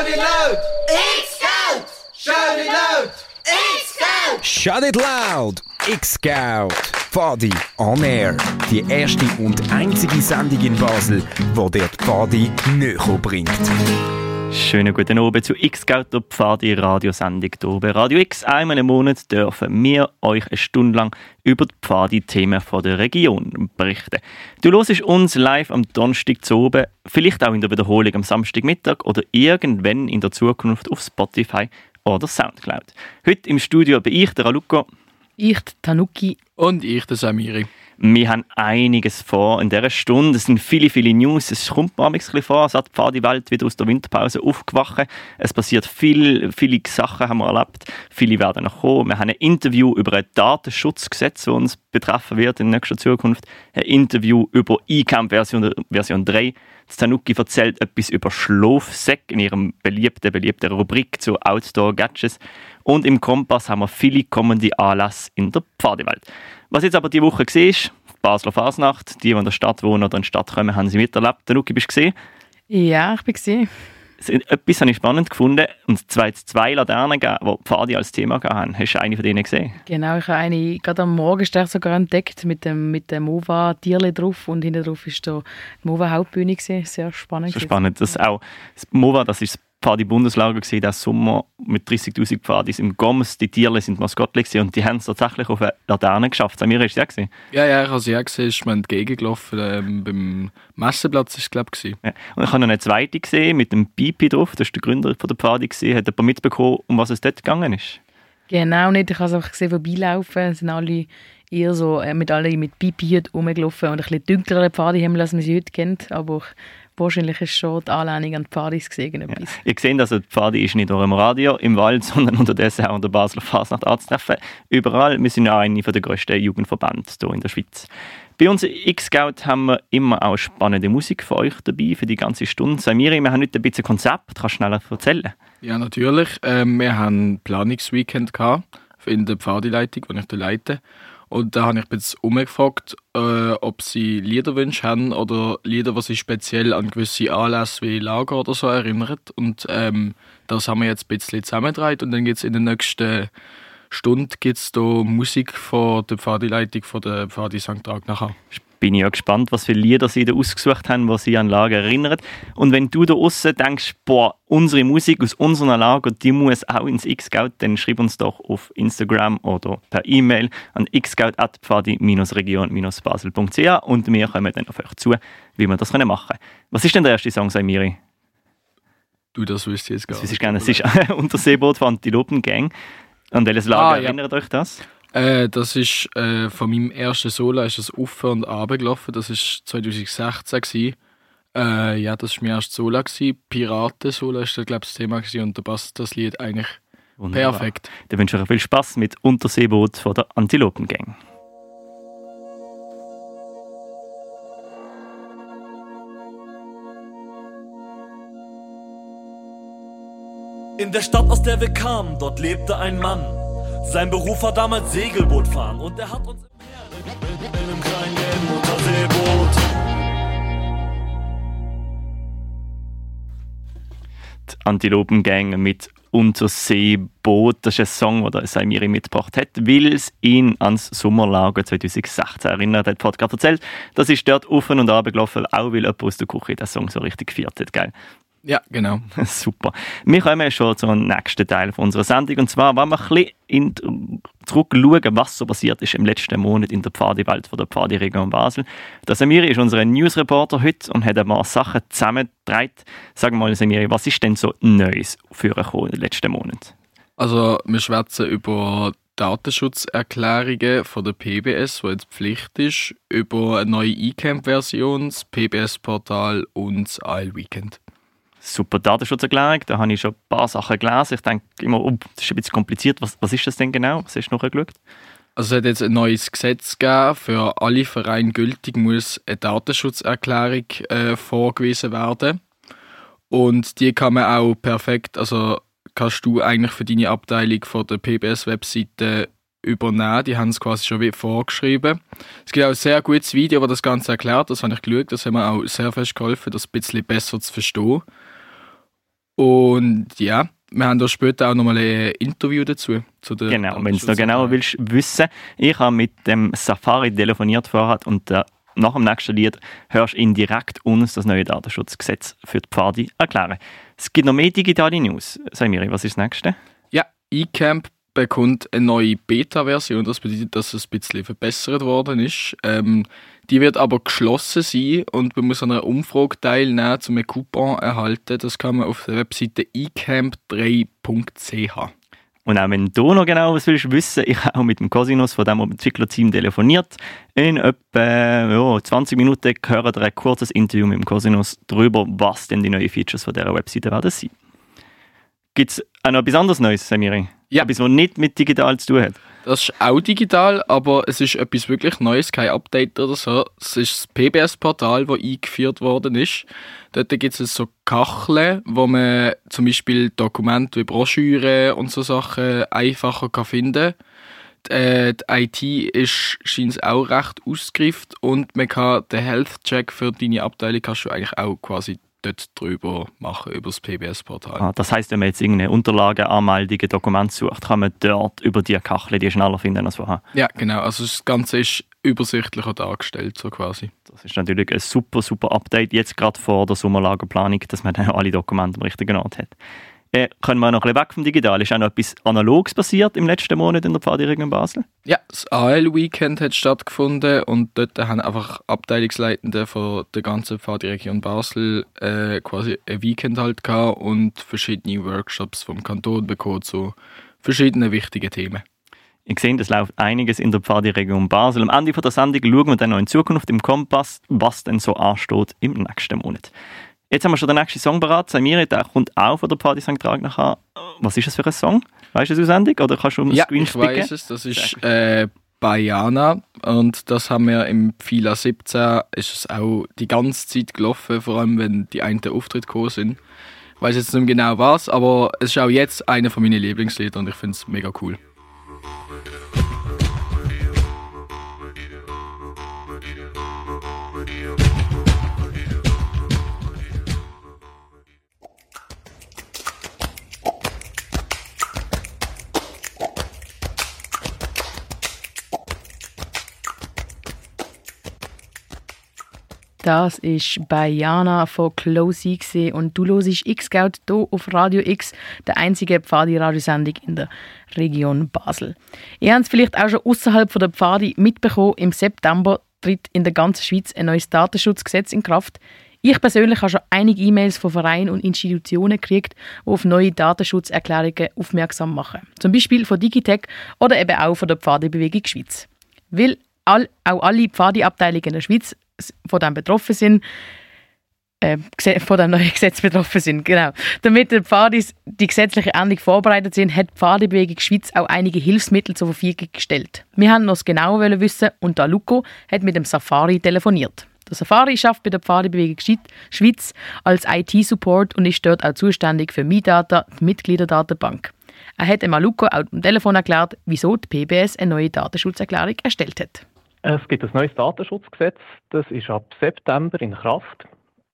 Shout it loud! X-Scout! Shout it loud! X-Scout! Shout it loud! X-Scout! Pfadi on Air. Die erste und einzige Sendung in Basel, wo dir die Pfadi näher bringt. Schönen guten Abend zu X-Scout, der Pfadi Radiosendung hier bei Radio X. Einmal im Monat dürfen wir euch eine Stunde lang über die Pfadi-Themen der Region berichten. Du hörst uns live am Donnerstag zu oben, vielleicht auch in der Wiederholung am Samstagmittag oder irgendwann in der Zukunft auf Spotify oder Soundcloud. Heute im Studio bin ich, der Aluko. Ich, die Tanuki. Und ich, der Samiri. Wir haben einiges vor in dieser Stunde. Es sind viele, viele News. Es kommt mir ein bisschen vor, als hat die Pfadi-Welt wieder aus der Winterpause aufgewacht. Es passiert viel, viele Sachen haben wir erlebt. Viele werden noch kommen. Wir haben ein Interview über ein Datenschutzgesetz, das uns betreffen wird in nächster Zukunft. Ein Interview über eCamp Version, Version 3. Tanuki erzählt etwas über Schlafsäck in ihrem beliebten, beliebten Rubrik zu Outdoor-Gadgets. Und im Kompass haben wir viele kommende Anlässe in der Pfadewelt. Was jetzt aber die Woche gesehen ist, Basler Fasnacht, die, die in der Stadt wohnen oder in die Stadt kommen, haben sie miterlebt. Tanuki, bist du gesehen? Ja, ich bin gesehen. Etwas habe ich spannend gefunden, und zwar zwei Laternen, die Pfadi als Thema haben. Hast du eine von denen gesehen? Genau, ich habe eine gerade am Morgen sogar entdeckt mit dem, mit dem MOVA-Tierli drauf und hinten drauf war die MOVA-Hauptbühne. Sehr spannend. Sehr spannend. Das auch, das MOVA, das ist das Pfadi-Bundeslager gesehen, diesen Sommer mit 30'000 Pfadis im Goms. Die Tiere sind Maskottchen und die haben es tatsächlich auf eine Laterne geschafft. Samir, hast du es gesehen? Ja, ja, ich habe sie auch gesehen. Ist mir entgegengelaufen. Ähm, beim Messeplatz ist es, glaube ich. Ja. Und ich habe noch eine zweite gesehen mit dem Pipi drauf. Das ist der Gründer von der Pfadi. Gesehen. Hat jemand mitbekommen, um was es dort gegangen ist? Genau nicht. Ich habe es einfach gesehen, vorbeilaufen. Es sind alle eher so äh, mit alle mit Pipi rumgelaufen und ein bisschen dunklere Pfade haben, als man sie heute kennt. Aber ich wahrscheinlich ist schon die Anlehnung an die Pfadis gesehen. Ja. Ihr seht also, die Pfadi ist nicht nur im Radio, im Wald, sondern unterdessen auch in der Basler Fasnacht anzutreffen. Überall, wir sind ja eine der grössten Jugendverbände hier in der Schweiz. Bei uns X-Scout haben wir immer auch spannende Musik für euch dabei, für die ganze Stunde. Samiri, wir haben heute ein bisschen Konzept. Kannst du schneller erzählen? Ja, natürlich. Ähm, wir haben ein Planungsweekend in der Pfadileitung, die ich da leite. Und da habe ich jetzt umgefragt, äh, ob sie Liederwünsche haben oder Lieder, die sich speziell an gewisse Anlässe wie Lager oder so erinnern. Und ähm, das haben wir jetzt ein bisschen zusammengetragen und dann gibt es in der nächsten Stunde gibt's da Musik von der Pfadileitung von der Pfadi St. nachher bin ich ja gespannt, was für Lieder sie da ausgesucht haben, was sie an Lager erinnern. Und wenn du da außen denkst, boah, unsere Musik aus unserer Lager, die muss auch ins Xscout, dann schreib uns doch auf Instagram oder per E-Mail an xscout.pfadi-region-basel.ch und wir kommen dann auf euch zu, wie wir das machen können. Was ist denn der erste Song, Samiri? Du, das wüsste ich jetzt gar nicht. Das ist gerne. Es ist Unterseeboot von Antilopen Gang. An welches Lager ah, ja. erinnert euch das? Äh, das ist äh, von meinem ersten Solo ist das auf und ab gelaufen. Das ist 2016 gewesen. Äh, ja, das war mein erstes Solo. Piraten-Solo ist da, glaube ich, das Thema gewesen. und da passt das Lied eigentlich Wunderbar. perfekt. Dann wünsche ich euch viel Spaß mit Unterseeboot von der Antilopengang. In der Stadt, aus der wir kamen, dort lebte ein Mann. Sein Beruf war damals Segelboot fahren und er hat uns im Meer in einem kleinen Unterseeboot. Die Antilopengang mit Unterseeboot. Das ist ein Song, den Saimiri mitgebracht hat, weil es ihn ans Sommerlager 2016 erinnert hat. Gerade erzählt, das ist dort auf und ab gelaufen, auch weil jemand aus der Küche den Song so richtig gefeiert hat. Gell? Ja, genau. Super. Wir kommen schon zum nächsten Teil unserer Sendung. Und zwar wollen wir ein bisschen zurückschauen, was so passiert ist im letzten Monat in der Pfadiwelt von der Pfadi-Region Basel. Der Samiri ist unser Newsreporter heute und hat ein paar Sachen zusammengetragen. Sag mal, Samiri, was ist denn so Neues für in den letzten Monat? Also, wir schwätzen über Datenschutzerklärungen von der PBS, die jetzt Pflicht ist, über eine neue eCamp-Version, das PBS-Portal und das Isle Weekend super Datenschutzerklärung. Da habe ich schon ein paar Sachen gelesen. Ich denke immer, oh, das ist ein bisschen kompliziert. Was, was ist das denn genau? Was du noch geschaut? Also es hat jetzt ein neues Gesetz gegeben. Für alle Vereine gültig muss eine Datenschutzerklärung äh, vorgewiesen werden. Und die kann man auch perfekt, also kannst du eigentlich für deine Abteilung von der PBS-Webseite übernehmen. Die haben es quasi schon wie vorgeschrieben. Es gibt auch ein sehr gutes Video, das das Ganze erklärt. Das habe ich geschaut. Das hat mir auch sehr fest geholfen, das ein bisschen besser zu verstehen. Und ja, wir haben da später auch nochmal ein Interview dazu. Zu der genau, wenn du es noch genauer willst wissen, ich habe mit dem Safari telefoniert vorher und äh, nach dem nächsten Lied hörst du ihn direkt uns das neue Datenschutzgesetz für die Pfade erklären. Es gibt noch mehr digitale News. Sei mir, was ist das nächste? Ja, eCamp bekommt eine neue Beta-Version. Das bedeutet, dass es ein bisschen verbessert worden ist. Ähm, die wird aber geschlossen sein und man muss an einer Umfrage teilnehmen, um einen Coupon zu erhalten. Das kann man auf der Webseite ecamp3.ch. Und auch wenn du noch genau was willst wissen, ich habe auch mit dem Cosinus von dem Entwicklerteam telefoniert. In etwa ja, 20 Minuten hören wir ein kurzes Interview mit dem Cosinus darüber, was denn die neuen Features von dieser Webseite werden sein. Gibt es auch noch etwas anderes Neues, Samiri? Ja. Etwas, was nicht mit digital zu tun hat? Das ist auch digital, aber es ist etwas wirklich Neues, kein Update oder so. Es ist das PBS-Portal, das eingeführt worden ist. Dort gibt es so Kacheln, wo man zum Beispiel Dokumente wie Broschüren und so Sachen einfacher kann finden kann. Äh, die IT ist scheint auch recht ausgereift und man kann den Health-Check für deine Abteilung kannst du eigentlich auch quasi dort drüber machen, über das PBS-Portal. Ah, das heißt, wenn man jetzt irgendeine Unterlage, Anmeldungen, Dokumente sucht, kann man dort über die Kachel die schneller finden als vorher. Ja, genau. Also das Ganze ist übersichtlicher dargestellt, so quasi. Das ist natürlich ein super, super Update, jetzt gerade vor der Sommerlagerplanung, dass man dann alle Dokumente am richtigen Ort hat. Äh, können wir noch ein bisschen weg vom Digital? Ist auch noch etwas Analoges passiert im letzten Monat in der Pfadiregion Basel? Ja, das AL-Weekend hat stattgefunden und dort haben einfach Abteilungsleitende von der ganzen Pfadiregion Basel äh, quasi ein Weekend halt gehabt und verschiedene Workshops vom Kanton bekommen zu verschiedenen wichtigen Themen. Ich sehe, es läuft einiges in der Pfadiregion Basel. Am Ende der Sendung schauen wir dann noch in Zukunft im Kompass, was denn so ansteht im nächsten Monat. Jetzt haben wir schon den nächsten Song bereit. Samira, der kommt auch von der Party St. Trag nachher. Was ist das für ein Song? Weißt du es auswendig? Oder kannst du um Ja, Screen ich weiß es. Das ist äh, Bayana und das haben wir im FILA 17 ist es auch die ganze Zeit gelaufen, vor allem wenn die einen Auftritte gekommen sind. Ich weiß jetzt nicht genau was, aber es ist auch jetzt einer von meinen Lieblingslieder und ich finde es mega cool. Das ist bei Jana von Closey gewesen. und du hörst X-Scout hier auf Radio X, der einzige Pfadi-Radiosendung in der Region Basel. Ihr habt es vielleicht auch schon außerhalb der Pfadi mitbekommen, im September tritt in der ganzen Schweiz ein neues Datenschutzgesetz in Kraft. Ich persönlich habe schon einige E-Mails von Vereinen und Institutionen gekriegt, die auf neue Datenschutzerklärungen aufmerksam machen. Zum Beispiel von Digitec oder eben auch von der Pfadi-Bewegung Schweiz. Weil all, auch alle Pfadi-Abteilungen in der Schweiz von dem betroffen sind, äh, von dem neuen Gesetz betroffen sind. Genau. Damit die Pfadis die gesetzliche Änderung vorbereitet sind, hat die Pfadibewegung Schweiz auch einige Hilfsmittel zur Verfügung gestellt. Wir haben noch das genauer wissen und da Luco hat mit dem Safari telefoniert. Der Safari schafft bei der Pfadibewegung Schweiz als IT-Support und ist dort auch zuständig für MyData, die Mitgliederdatenbank. Er hat dem Luco auch am Telefon erklärt, wieso die PBS eine neue Datenschutzerklärung erstellt hat. Es gibt ein neues Datenschutzgesetz, das ist ab September in Kraft.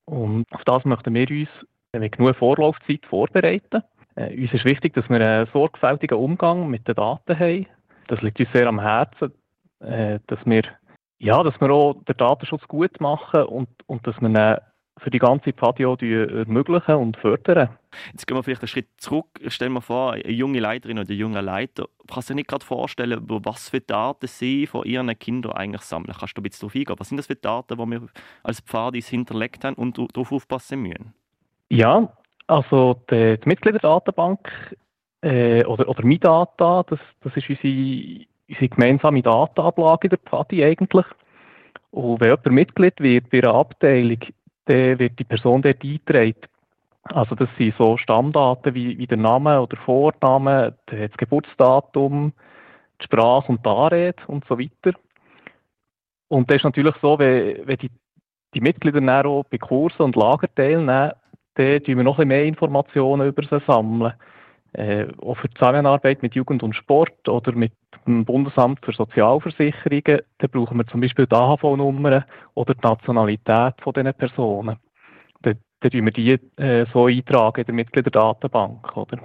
Und auf das möchten wir uns mit genug Vorlaufzeit vorbereiten. Äh, uns ist wichtig, dass wir einen sorgfältigen Umgang mit den Daten haben. Das liegt uns sehr am Herzen, äh, dass wir, ja, dass wir auch den Datenschutz gut machen und, und dass wir ihn für die ganze Patio ermöglichen und fördern. Jetzt gehen wir vielleicht einen Schritt zurück. Stell dir vor, eine junge Leiterin oder ein junger Leiter, kannst du dir nicht gerade vorstellen, was für Daten sie von ihren Kindern eigentlich sammeln? Kannst du ein bisschen darauf eingehen? Was sind das für Daten, die wir als Pfadis hinterlegt haben und darauf aufpassen müssen? Ja, also die, die Mitgliederdatenbank äh, oder, oder MyData, das, das ist unsere, unsere gemeinsame Datenablage der Pfadi eigentlich. Und wenn jemand Mitglied wird bei einer Abteilung, dann wird die Person dort eingetragen. Also das sind so Stammdaten wie, wie der Name oder Vorname, das Geburtsdatum, die Sprache und die Anrede und so weiter. Und das ist natürlich so, wenn, wenn die, die Mitglieder dann auch bei Kursen und Lager teilnehmen, dann tun wir noch ein bisschen mehr Informationen über sie sammeln. Äh, auch für die Zusammenarbeit mit Jugend und Sport oder mit dem Bundesamt für Sozialversicherungen, da brauchen wir zum Beispiel die AHV-Nummern oder die Nationalität von diesen Personen. Dann tun wir die äh, so eintragen in der Mitgliederdatenbank, oder?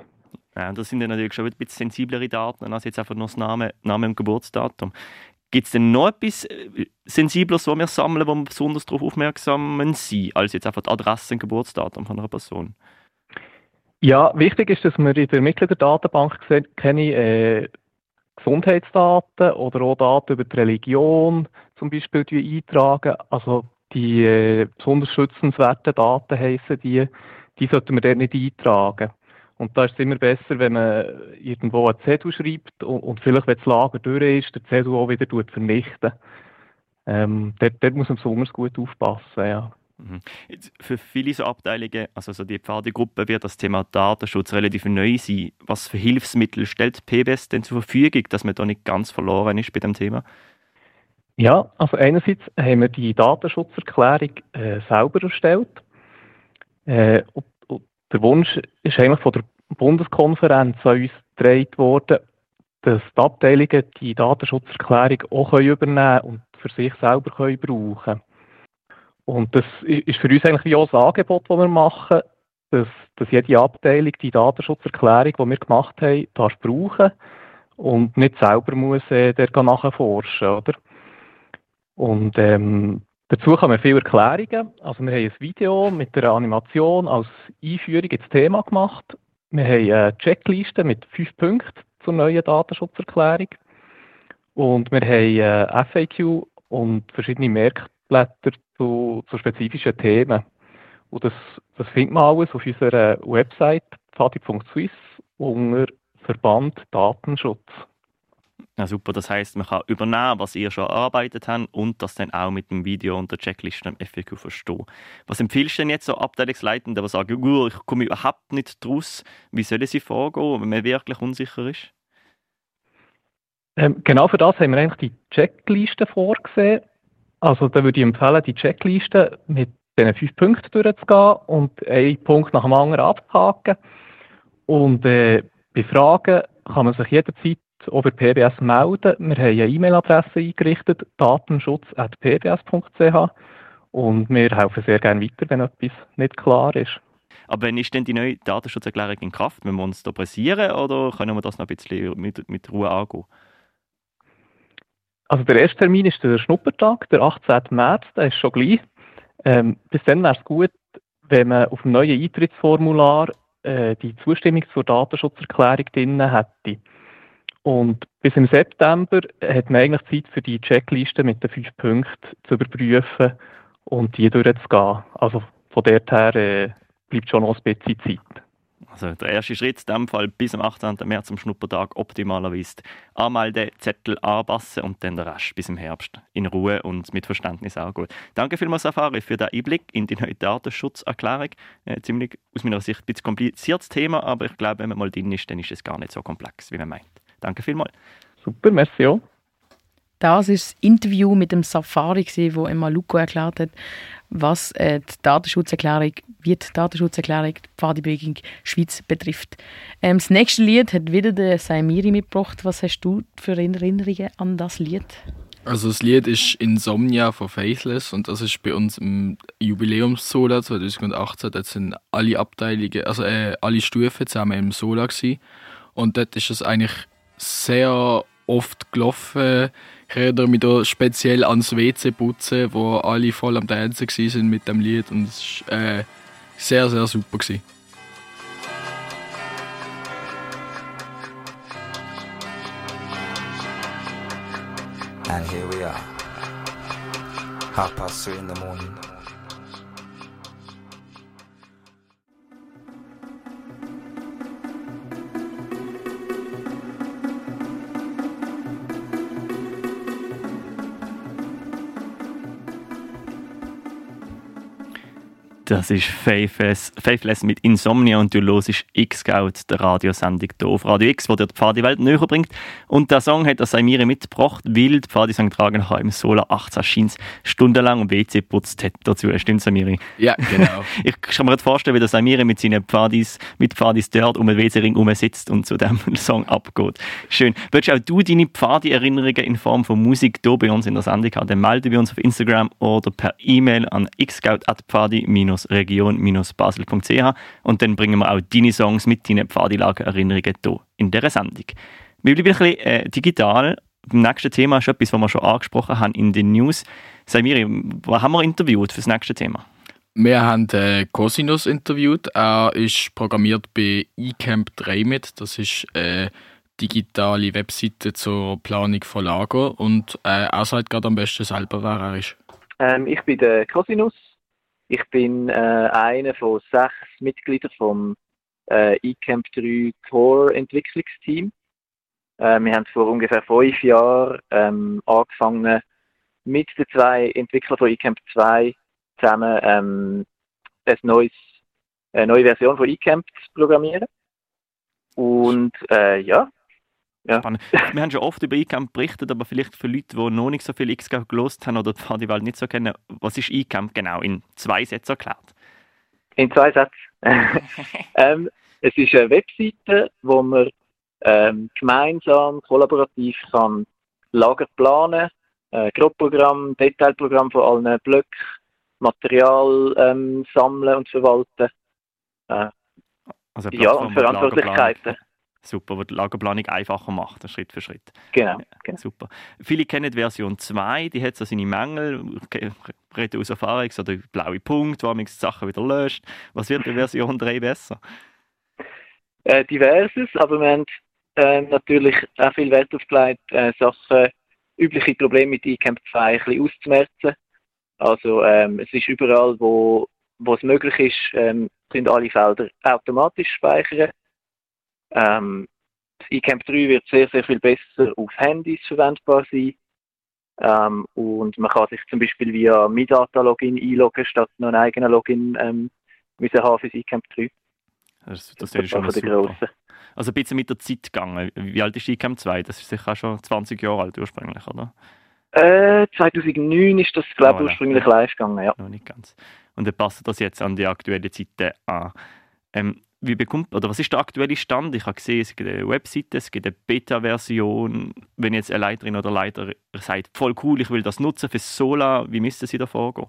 Ja, das sind dann natürlich schon ein bisschen sensiblere Daten als jetzt einfach nur das Name, Name und Geburtsdatum. Gibt es denn noch etwas äh, Sensibleres, was wir sammeln, wo wir besonders darauf aufmerksam sind, als jetzt einfach die Adresse und Geburtsdatum von einer Person? Ja, wichtig ist, dass wir in der Mitgliederdatenbank keine äh, Gesundheitsdaten oder auch Daten über die Religion zum Beispiel eintragen. Also die äh, besonders schützenswerten Daten heissen die, die sollten wir dort nicht eintragen. Und da ist es immer besser, wenn man irgendwo einen Zettel schreibt und, und vielleicht, wenn das Lager durch ist, den Zettel auch wieder vernichten. Ähm, dort, dort muss man besonders gut aufpassen, ja. Mhm. Für viele so Abteilungen, also so die Pfadegruppe, wird das Thema Datenschutz relativ neu sein. Was für Hilfsmittel stellt PBS denn zur Verfügung, dass man da nicht ganz verloren ist bei dem Thema? Ja, also einerseits haben wir die Datenschutzerklärung äh, selber erstellt. Äh, und, und der Wunsch ist eigentlich von der Bundeskonferenz an uns getragen worden, dass die Abteilungen die Datenschutzerklärung auch übernehmen können und für sich selber können brauchen können. Und das ist für uns eigentlich wie auch ein Angebot, das wir machen, dass, dass jede Abteilung die Datenschutzerklärung, die wir gemacht haben, darf brauchen und nicht selber muss äh, der nachforschen, oder? Und ähm, dazu kommen viele Erklärungen. Also wir haben ein Video mit einer Animation als Einführung ins Thema gemacht. Wir haben eine Checkliste mit fünf Punkten zur neuen Datenschutzerklärung. Und wir haben ein FAQ und verschiedene Merkblätter zu, zu spezifischen Themen. Und das, das findet man alles auf unserer Website fadi.swiss unter Verband Datenschutz. Ja, super, das heißt, man kann übernehmen, was ihr schon erarbeitet habt und das dann auch mit dem Video und der Checkliste im FAQ verstehen. Was empfiehlst du denn jetzt so Abteilungsleitenden, die sagen, ich komme überhaupt nicht draus, wie sollen sie vorgehen, wenn man wirklich unsicher ist? Ähm, genau für das haben wir eigentlich die Checkliste vorgesehen. Also da würde ich empfehlen, die Checkliste mit diesen fünf Punkten durchzugehen und einen Punkt nach dem anderen abzuhaken. Und äh, bei Fragen kann man sich jederzeit über PBS melden. Wir haben eine E-Mail-Adresse eingerichtet, datenschutz.pbs.ch und wir helfen sehr gerne weiter, wenn etwas nicht klar ist. Aber wann ist denn die neue Datenschutzerklärung in Kraft? Müssen wir uns da pressieren oder können wir das noch ein bisschen mit, mit Ruhe angehen? Also der erste Termin ist der Schnuppertag, der 18. März, der ist schon gleich. Ähm, bis dann wäre es gut, wenn man auf dem neuen Eintrittsformular äh, die Zustimmung zur Datenschutzerklärung drin hätte. Und bis im September hat man eigentlich Zeit für die Checkliste mit den fünf Punkten zu überprüfen und die durchzugehen. Also von dort her äh, bleibt schon noch ein bisschen Zeit. Also der erste Schritt in diesem Fall bis am 18. März am Schnuppertag optimalerweise anmelden, Zettel anpassen und dann der Rest bis im Herbst in Ruhe und mit Verständnis auch gut. Danke vielmals, Safari, für den Einblick in die neue Datenschutzerklärung. Äh, ziemlich aus meiner Sicht ein bisschen kompliziertes Thema, aber ich glaube, wenn man mal drin ist, dann ist es gar nicht so komplex, wie man meint. Danke vielmals. Super, merci auch. Das ist das Interview mit dem Safari, wo Emma Luco erklärt hat, was äh, die Datenschutzerklärung, wie die Datenschutzerklärung die Pfadebewegung Schweiz betrifft. Ähm, das nächste Lied hat wieder der Saimiri mitgebracht. Was hast du für Erinnerungen an das Lied? Also das Lied ist Insomnia von Faithless und das ist bei uns im Jubiläumssola 2018. Dort sind alle Abteilungen, also äh, alle Stufen zusammen im Sola gewesen. Und dort ist es eigentlich sehr oft gelaufen. Ich erinnere mich da speziell ans WC putzen, wo alle voll am Tanzen waren mit dem Lied und es war äh, sehr, sehr super. Gewesen. And here we are, half past three in the morning. Das ist Faithless, Faithless mit Insomnia und du hörst X-Scout, der Radiosendung hier auf Radio X, wo dir die Pfadi-Welt näher bringt. Und der Song hat das Saimire mitgebracht, weil die tragen haben im Solar 18 Scheins stundenlang WC putzt hat dazu. Stimmt, Samiri? Ja, genau. ich kann mir vorstellen, wie der Samiri mit seinen Pfadis, mit Pfadis dort um den WC-Ring sitzt und zu diesem Song abgeht. Schön. Willst auch du deine Pfadi-Erinnerungen in Form von Musik hier bei uns in der Sendung haben? Dann melde bei uns auf Instagram oder per E-Mail an xscout.pfadi- region-basel.ch und dann bringen wir auch deine Songs mit deinen Pfadilager-Erinnerungen hier in dieser Sendung. Wir bleiben ein bisschen äh, digital. Das nächste Thema ist etwas, was wir schon angesprochen haben in den News. Samiri, was haben wir interviewt für das nächste Thema? Wir haben äh, Cosinus interviewt. Er ist programmiert bei eCamp 3 mit. Das ist eine digitale Webseite zur Planung von Lager. Und äh, er sagt gerade am besten selber, wer er ist. Ähm, ich bin der Cosinus. Ich bin äh, einer von sechs Mitgliedern vom äh, eCamp 3 Core Entwicklungsteam. Äh, wir haben vor ungefähr fünf Jahren ähm, angefangen, mit den zwei Entwicklern von eCamp 2 zusammen ähm, ein neues, eine neue Version von eCamp zu programmieren. Und äh, ja. Ja. Wir haben schon oft über eCamp berichtet, aber vielleicht für Leute, die noch nicht so viel Xcamp gelost haben oder die Fadiwelt nicht so kennen, was ist eCamp genau in zwei Sätzen erklärt? In zwei Sätzen. ähm, es ist eine Webseite, wo man ähm, gemeinsam, kollaborativ kann Lager planen, äh, Grobprogramm, Detailprogramm von allen Blöcken, Material ähm, sammeln und verwalten. Äh, also ja, und Verantwortlichkeiten. Super, wo die Lagerplanung einfacher macht, Schritt für Schritt. Genau, genau. Super. Viele kennen Version 2, die hat so seine Mängel, reden aus Erfahrung, so der blaue Punkt, wo man die Sachen wieder löscht. Was wird bei Version 3 besser? Äh, diverses, aber wir haben äh, natürlich auch viel Wert aufgelegt, äh, Sachen, übliche Probleme mit eCamp 2 ein bisschen auszumerzen. Also ähm, es ist überall, wo, wo es möglich ist, ähm, sind alle Felder automatisch speichern. Ähm, das eCamp 3 wird sehr, sehr viel besser auf Handys verwendbar sein. Ähm, und man kann sich zum Beispiel via MiData-Login einloggen, statt noch einen eigenen Login ähm, müssen haben für das eCamp 3. Das, das, das ist schon super. Also ein bisschen mit der Zeit gegangen. Wie alt ist eCamp 2? Das ist sicher schon 20 Jahre alt ursprünglich, oder? Äh, 2009 ist das, glaube ich, oh, ursprünglich live gegangen, ja. Noch nicht ganz. Und dann passt das jetzt an die aktuelle Zeit an. Ähm, wie bekommt, oder was ist der aktuelle Stand? Ich habe gesehen, es gibt eine Webseite, es gibt eine Beta-Version. Wenn jetzt eine Leiterin oder Leiter sagt, voll cool, ich will das nutzen für Sola, wie müssten Sie da vorgehen?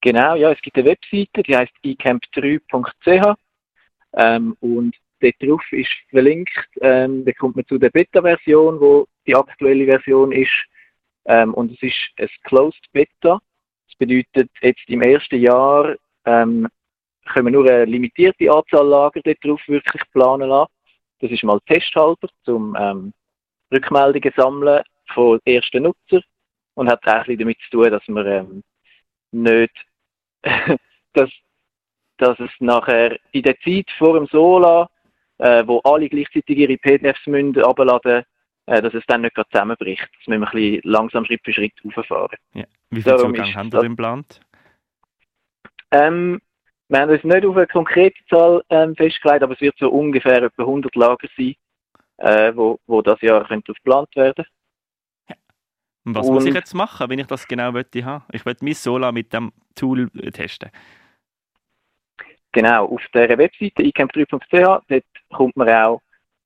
Genau, ja, es gibt eine Webseite, die heißt ecamp3.ch ähm, und dort drauf ist verlinkt, ähm, da kommt man zu der Beta-Version, wo die aktuelle Version ist ähm, und es ist ein Closed Beta. Das bedeutet, jetzt im ersten Jahr ähm, können wir nur eine limitierte Anzahl Lager dort drauf wirklich planen lassen. Das ist mal testhalber, zum ähm, Rückmeldungen sammeln von ersten Nutzern und hat auch damit zu tun, dass man ähm, nicht, dass, dass es nachher in der Zeit vor dem Sola, äh, wo alle gleichzeitig ihre PDFs müssen abladen äh, dass es dann nicht gerade zusammenbricht. Das müssen wir ein bisschen langsam Schritt für Schritt hochfahren. Ja. Wie viel Darum Zugang haben Sie denn geplant? Ähm, wir haben uns nicht auf eine konkrete Zahl ähm, festgelegt, aber es wird so ungefähr etwa 100 Lager sein, äh, wo, wo das Jahr könnte geplant werden. Und was Und, muss ich jetzt machen, wenn ich das genau möchte haben? Ich möchte mein Sola mit dem Tool testen. Genau, auf der Webseite icamp3.ch, dort kommt man auch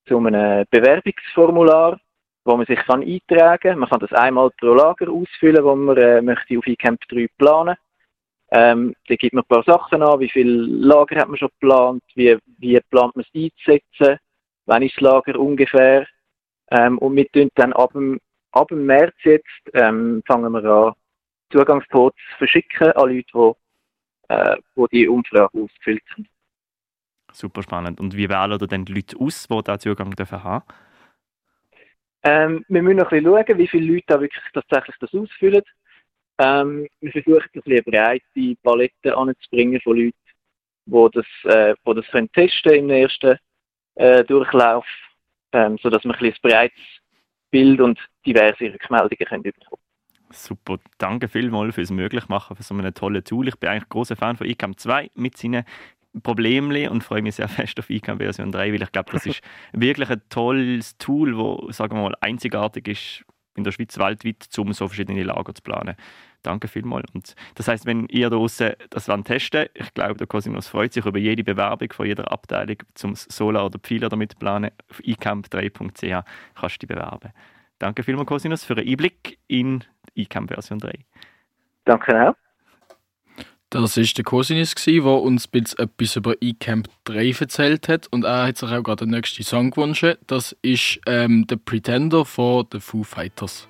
zu einem Bewerbungsformular, wo man sich kann eintragen kann. Man kann das einmal pro Lager ausfüllen, wo man äh, möchte auf eCamp 3 planen. Ähm, da gibt man ein paar Sachen an, wie viele Lager hat man schon geplant, wie, wie plant man es einzusetzen, wann ist das Lager ungefähr. Ähm, und wir tun dann ab dem, ab dem März jetzt, ähm, fangen wir an, Zugangscodes zu verschicken an Leute, die, äh, die die Umfrage ausgefüllt haben. Super spannend. Und wie wählen ihr denn die Leute aus, die diesen Zugang dürfen haben? Ähm, wir müssen noch ein bisschen schauen, wie viele Leute da wirklich tatsächlich das ausfüllen. Ähm, wir versuchen ein bisschen eine breite Palette anzubringen von Leuten, die das, äh, die das können testen im ersten äh, Durchlauf, ähm, sodass wir ein, bisschen ein breites Bild und diverse Rückmeldungen können bekommen Super, danke vielmals fürs Möglichmachen für so ein tolles Tool. Ich bin eigentlich großer Fan von ICAM 2 mit seinen Problemli und freue mich sehr fest auf ICAM Version 3, weil ich glaube, das ist wirklich ein tolles Tool, wo sagen wir mal einzigartig ist in der Schweiz weltweit, um so verschiedene Lager zu planen. Danke vielmals. Und das heißt, wenn ihr da draußen das wollt testen ich glaube, der Cosinos freut sich über jede Bewerbung von jeder Abteilung zum Solar oder Pfeiler damit planen. Auf icamp3.ch kannst du dich bewerben. Danke vielmals, Cosinos, für einen Einblick in ICAM Version 3. Danke auch. Das war der Cosinus, der uns etwas über eCamp 3 erzählt hat. Und er hat sich auch gerade den nächsten Song gewünscht. Das ist ähm, «The Pretender» von The Foo Fighters.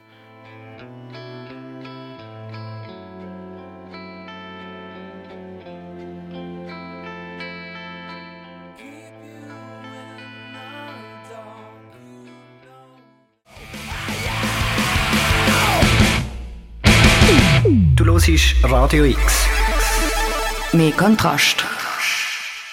Du hörst Radio X. Mehr Kontrast.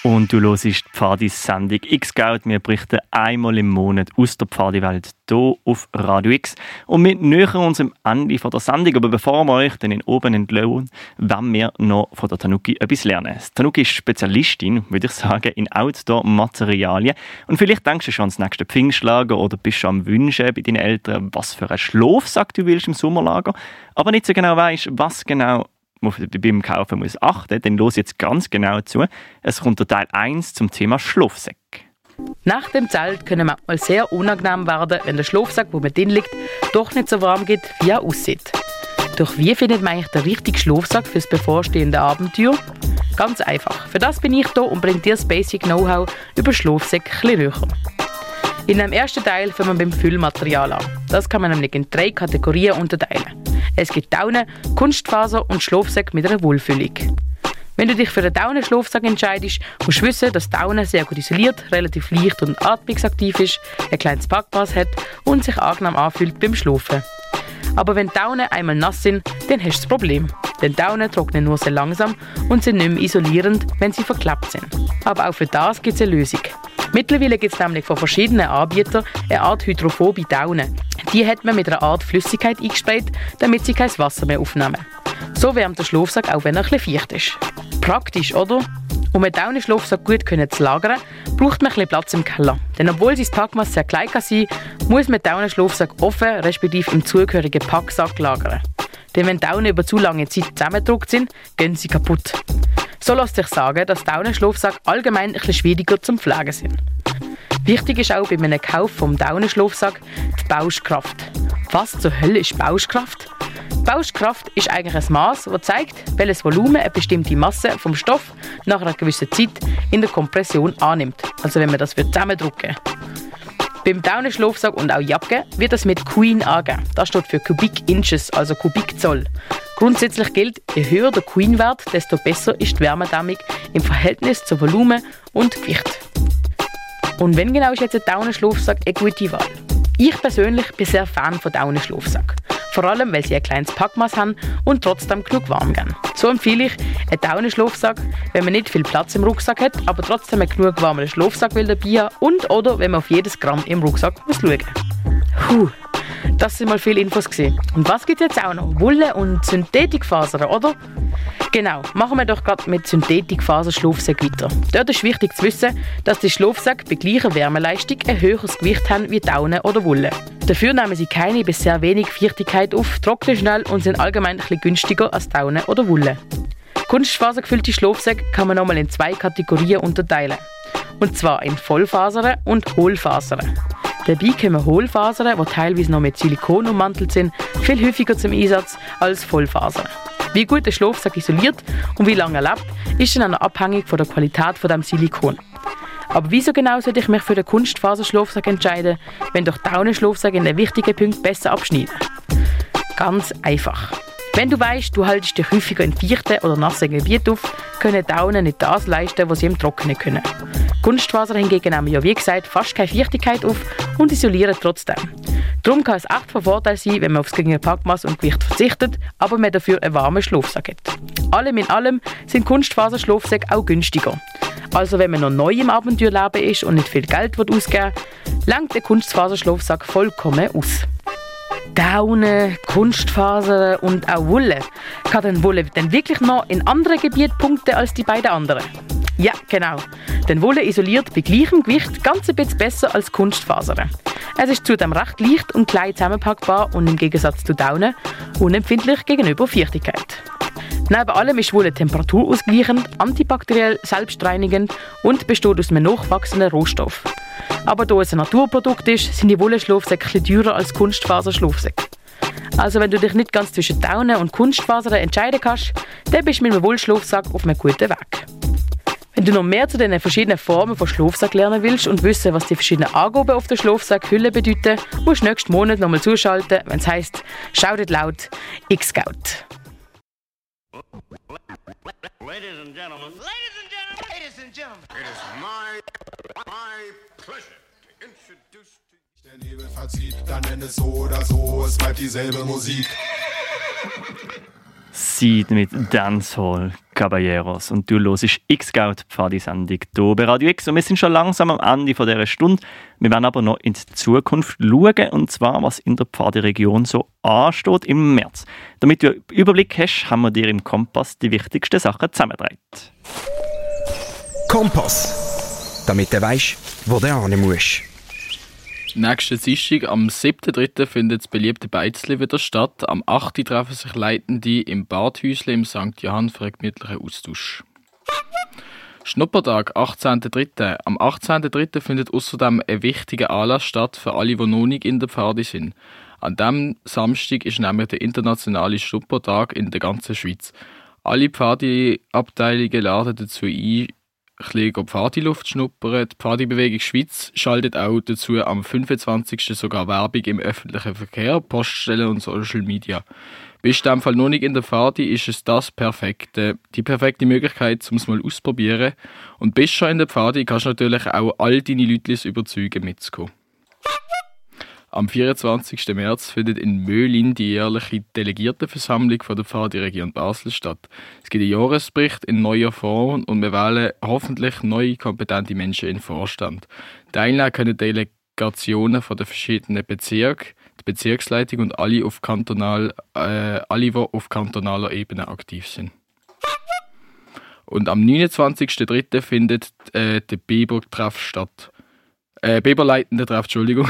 Und du hörst die Pfadis-Sendung X-Geld. Wir berichten einmal im Monat aus der Pfadiwelt hier auf Radio X. Und wir nähern uns am Ende der Sendung. Aber bevor wir euch dann oben entlohnen, wollen wir noch von der Tanuki etwas lernen. Die Tanuki ist Spezialistin, würde ich sagen, in Outdoor-Materialien. Und vielleicht denkst du schon ans nächste Pfingstlager oder bist schon am Wünschen bei deinen Eltern, was für einen Schlafsack du willst im Sommerlager. Aber nicht so genau weißt, was genau man beim Kaufen muss achten, dann los jetzt ganz genau zu. Es kommt der Teil 1 zum Thema Schlafsack. Nach dem Zelt können manchmal sehr unangenehm werden, wenn der Schlafsack, wo man drin liegt, doch nicht so warm geht, wie er aussieht. Doch wie findet man eigentlich den richtigen Schlafsack fürs bevorstehende Abenteuer? Ganz einfach. Für das bin ich da und bringe dir das Basic Know-how über Schlafsäcke näher. In dem ersten Teil fangen wir beim Füllmaterial an. Das kann man nämlich in drei Kategorien unterteilen. Es gibt Daunen, Kunstfaser und Schlafsäcke mit einer Wohlfüllung. Wenn du dich für einen Daunenschlafsack entscheidest, musst du wissen, dass Daune sehr gut isoliert, relativ leicht und atmungsaktiv ist, ein kleines Packmaß hat und sich angenehm anfühlt beim Schlafen. Aber wenn Daunen einmal nass sind, dann hast du das Problem. Denn Daunen trocknen nur sehr langsam und sind nicht mehr isolierend, wenn sie verklappt sind. Aber auch für das gibt es eine Lösung. Mittlerweile gibt es nämlich von verschiedenen Anbietern eine Art hydrophobe Daunen. Die hat man mit einer Art Flüssigkeit eingesprayt, damit sie kein Wasser mehr aufnehmen. So wärmt der Schlafsack auch wenn er etwas feucht ist. Praktisch, oder? Um einen Daunenschlafsack gut zu lagern, braucht man ein Platz im Keller. Denn obwohl sein Packmaß sehr klein kann sein muss man den Daunenschlafsack offen, respektive im zugehörigen Packsack lagern. Denn wenn Daunen über zu lange Zeit zusammengedruckt sind, gehen sie kaputt. So lässt sich sagen, dass Daunenschlafsack allgemein etwas schwieriger zum Pflegen sind. Wichtig ist auch bei einem Kauf vom Daunenschlafsack die Bauschkraft. Was zur Hölle ist Bauschkraft? Bauschkraft ist eigentlich ein Maß, das zeigt, welches Volumen eine bestimmte Masse vom Stoff nach einer gewissen Zeit in der Kompression annimmt. Also wenn man das zusammendrücken beim Daunenschlafsack und auch Jacke wird das mit Queen angegeben. Das steht für Kubik Inches, also Kubikzoll. Grundsätzlich gilt, je höher der Queen-Wert, desto besser ist die Wärmedämmung im Verhältnis zu Volumen und Gewicht. Und wenn genau ist jetzt ein Daunenschlafsack eine gute Wahl? Ich persönlich bin sehr Fan von Daunenschlafsack. Vor allem, weil sie ein kleines Packmaß haben und trotzdem genug warm gehen. So empfehle ich einen Daunenschlafsack, wenn man nicht viel Platz im Rucksack hat, aber trotzdem einen genug warmen Schlafsack will dabei haben und oder wenn man auf jedes Gramm im Rucksack muss schauen. Puh, das sind mal viele Infos gesehen. Und was gibt es jetzt auch noch? Wolle und Synthetikfasern, oder? Genau, machen wir doch gerade mit Synthetikfaserschlafsäcken weiter. Dort ist wichtig zu wissen, dass die Schlafsäcke bei gleicher Wärmeleistung ein höheres Gewicht haben wie Daune oder Wolle. Dafür nehmen sie keine bis sehr wenig Feuchtigkeit auf, trocknen schnell und sind allgemein ein bisschen günstiger als Daune oder Wolle. Kunstfasergefüllte Schlafsäcke kann man nochmal in zwei Kategorien unterteilen. Und zwar in Vollfasern und Hohlfasern. Dabei kommen Hohlfasern, die teilweise noch mit Silikon ummantelt sind, viel häufiger zum Einsatz als Vollfasern. Wie gut der Schlafsack isoliert und wie lange er lebt, ist dann abhängig von der Qualität von dem Silikon. Aber wieso genau sollte ich mich für den Kunstfaserschlafsack entscheiden, wenn doch Daunenschlafsack in den wichtigen Punkten besser abschneiden? Ganz einfach. Wenn du weißt, du haltest dich häufiger in feuchten oder nassen Gebieten auf, können Daunen nicht das leisten, was sie im Trockenen können. Kunstfaser hingegen nehmen ja wie gesagt fast keine Feuchtigkeit auf und isolieren trotzdem. Darum kann es echt von Vorteil sein, wenn man aufs geringe Packmaß und Gewicht verzichtet, aber man dafür einen warmen Schlafsack hat. Allem in allem sind Kunstfaserschlafsäcke auch günstiger. Also wenn man noch neu im Abenteuerleben ist und nicht viel Geld ausgeben will, langt der Kunstfaserschlafsack vollkommen aus. Daune, Kunstfaser und auch Wolle. Kann denn Wolle denn wirklich noch in anderen Gebieten punkten als die beiden anderen? Ja, genau. Denn Wolle isoliert bei gleichem Gewicht ganz ein bisschen besser als Kunstfasern. Es ist zudem recht leicht und klein zusammenpackbar und im Gegensatz zu Daune unempfindlich gegenüber Feuchtigkeit. Neben allem ist Wolle temperaturausgleichend, antibakteriell, selbstreinigend und besteht aus einem nachwachsenden Rohstoff. Aber da es ein Naturprodukt ist, sind die Wolle-Schlafsäcke teurer als Kunstfaserschlafsäcke. Also wenn du dich nicht ganz zwischen Daunen und Kunstfasern entscheiden kannst, dann bist du mit einem Wollschlafsack auf einem guten Weg. Wenn du noch mehr zu den verschiedenen Formen von Schlafsack lernen willst und wissen, was die verschiedenen Angaben auf der Schlafsackhülle bedeuten, musst du nächsten Monat nochmal zuschalten, wenn es heisst, schautet laut, X-Scout. Ladies and gentlemen. Ladies and gentlemen. Ladies and gentlemen. It is my, my pleasure to introduce to you. Der Nebel verzieht, dann nenn es so oder so, es bleibt dieselbe Musik. Seid mit Dancehall Caballeros und du hörst X-Scout Pfadi-Sendung hier bei Radio X und wir sind schon langsam am Ende von dieser Stunde. Wir werden aber noch in die Zukunft schauen und zwar, was in der Pfadi-Region so ansteht im März. Damit du einen Überblick hast, haben wir dir im Kompass die wichtigsten Sachen zusammengetragen. Kompass. Damit du weißt, wo du hin musst. Nächsten Dienstag, am 7.3. findet das beliebte Beizli wieder statt. Am 8. treffen sich Leitende im Badhäusle im St. Johann für einen gemütlichen Austausch. Schnuppertag, 18.3. Am 18.3. findet außerdem ein wichtiger Anlass statt für alle, die noch nicht in der Pfade sind. An diesem Samstag ist nämlich der internationale Schnuppertag in der ganzen Schweiz. Alle Pfadi-Abteilungen laden dazu ein, ein bisschen Pfadiluft schnuppern. Die Pfadibewegung Schweiz schaltet auch dazu am 25. sogar Werbung im öffentlichen Verkehr, Poststellen und Social Media. Bist du in dem Fall noch nicht in der Pfadi, ist es das perfekte, die perfekte Möglichkeit, um es mal auszuprobieren. Und bist schon in der Pfadi, kannst du natürlich auch all deine Leute überzeugen, mitzukommen. Am 24. März findet in Möhlin die jährliche Delegiertenversammlung von der Pfadi-Region Basel statt. Es gibt einen Jahresbericht in neuer Form und wir wählen hoffentlich neue kompetente Menschen in den Vorstand. Teilnehmen können Delegationen von den verschiedenen Bezirken, die Bezirksleitung und alle, auf kantonal, äh, alle, die auf kantonaler Ebene aktiv sind. Und am 29.03. findet äh, der Biber-Treff statt. Äh, Biberleitende Treff, Entschuldigung.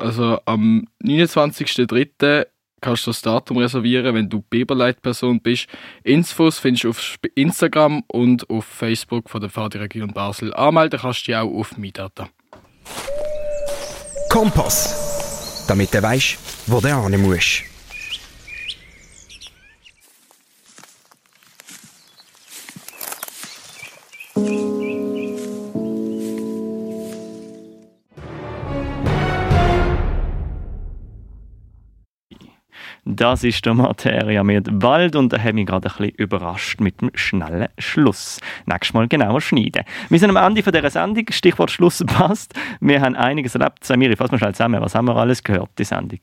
Also am 29.03. kannst du das Datum reservieren, wenn du Biberleitperson bist. Infos findest du auf Instagram und auf Facebook von der Fahrdiregion Basel. Anmelden kannst du dich auch auf MyData. Kompass. Damit du weißt, wo du hin musst. Das ist der Materia mit Wald und da habe ich mich gerade ein bisschen überrascht mit dem schnellen Schluss. Nächstes Mal genauer schneiden. Wir sind am Ende von dieser Sendung. Stichwort Schluss passt. Wir haben einiges erlebt. Samiri, fass mal schnell zusammen. Was haben wir alles gehört, die Sendung?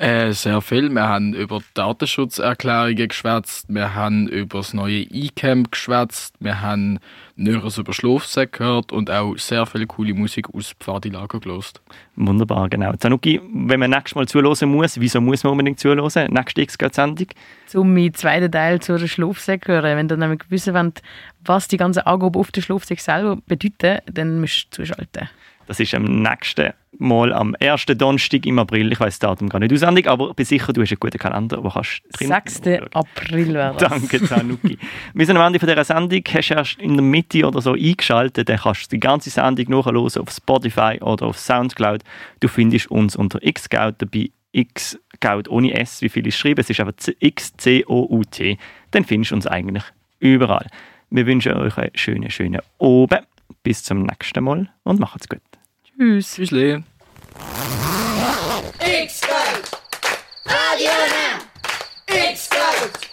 Äh, sehr viel. Wir haben über Datenschutzerklärungen geschwätzt, wir haben über das neue E-Camp geschwätzt, wir haben Näheres über Schlafsäcke gehört und auch sehr viel coole Musik aus Pfadilager gelost. Wunderbar, genau. Zanuki, wenn man nächstes Mal zuhören muss, wieso muss man unbedingt zuhören? Nächste X-Sendung? Um im zweiten Teil zu den Schlafsäcken hören. Wenn du nämlich wissen wollt, was die ganze Angabe auf den Schlafsäck selber bedeuten, dann musst du zuschalten. Das ist am nächsten Mal am ersten Donnerstag im April. Ich weiß das Datum gar nicht auswendig, aber bin sicher, du hast einen guten Kalender, wo kannst drin 6. April wäre das. Danke, Zanuki. Wir sind am Ende von dieser Sendung. Hast du erst in der Mitte oder so eingeschaltet, dann kannst du die ganze Sendung nachhören auf Spotify oder auf Soundcloud. Du findest uns unter Xcout dabei. Xcout ohne S, wie viele schreiben. Es ist einfach X-C-O-U-T. Dann findest du uns eigentlich überall. Wir wünschen euch einen schönen, schönen Oben. Bis zum nächsten Mal und macht's gut. Tschüss. Tschüssle. X-Scout! Radio Now! X-Scout!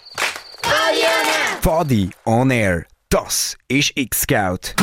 Radio Now! Pfadi on Air. Das ist X-Scout.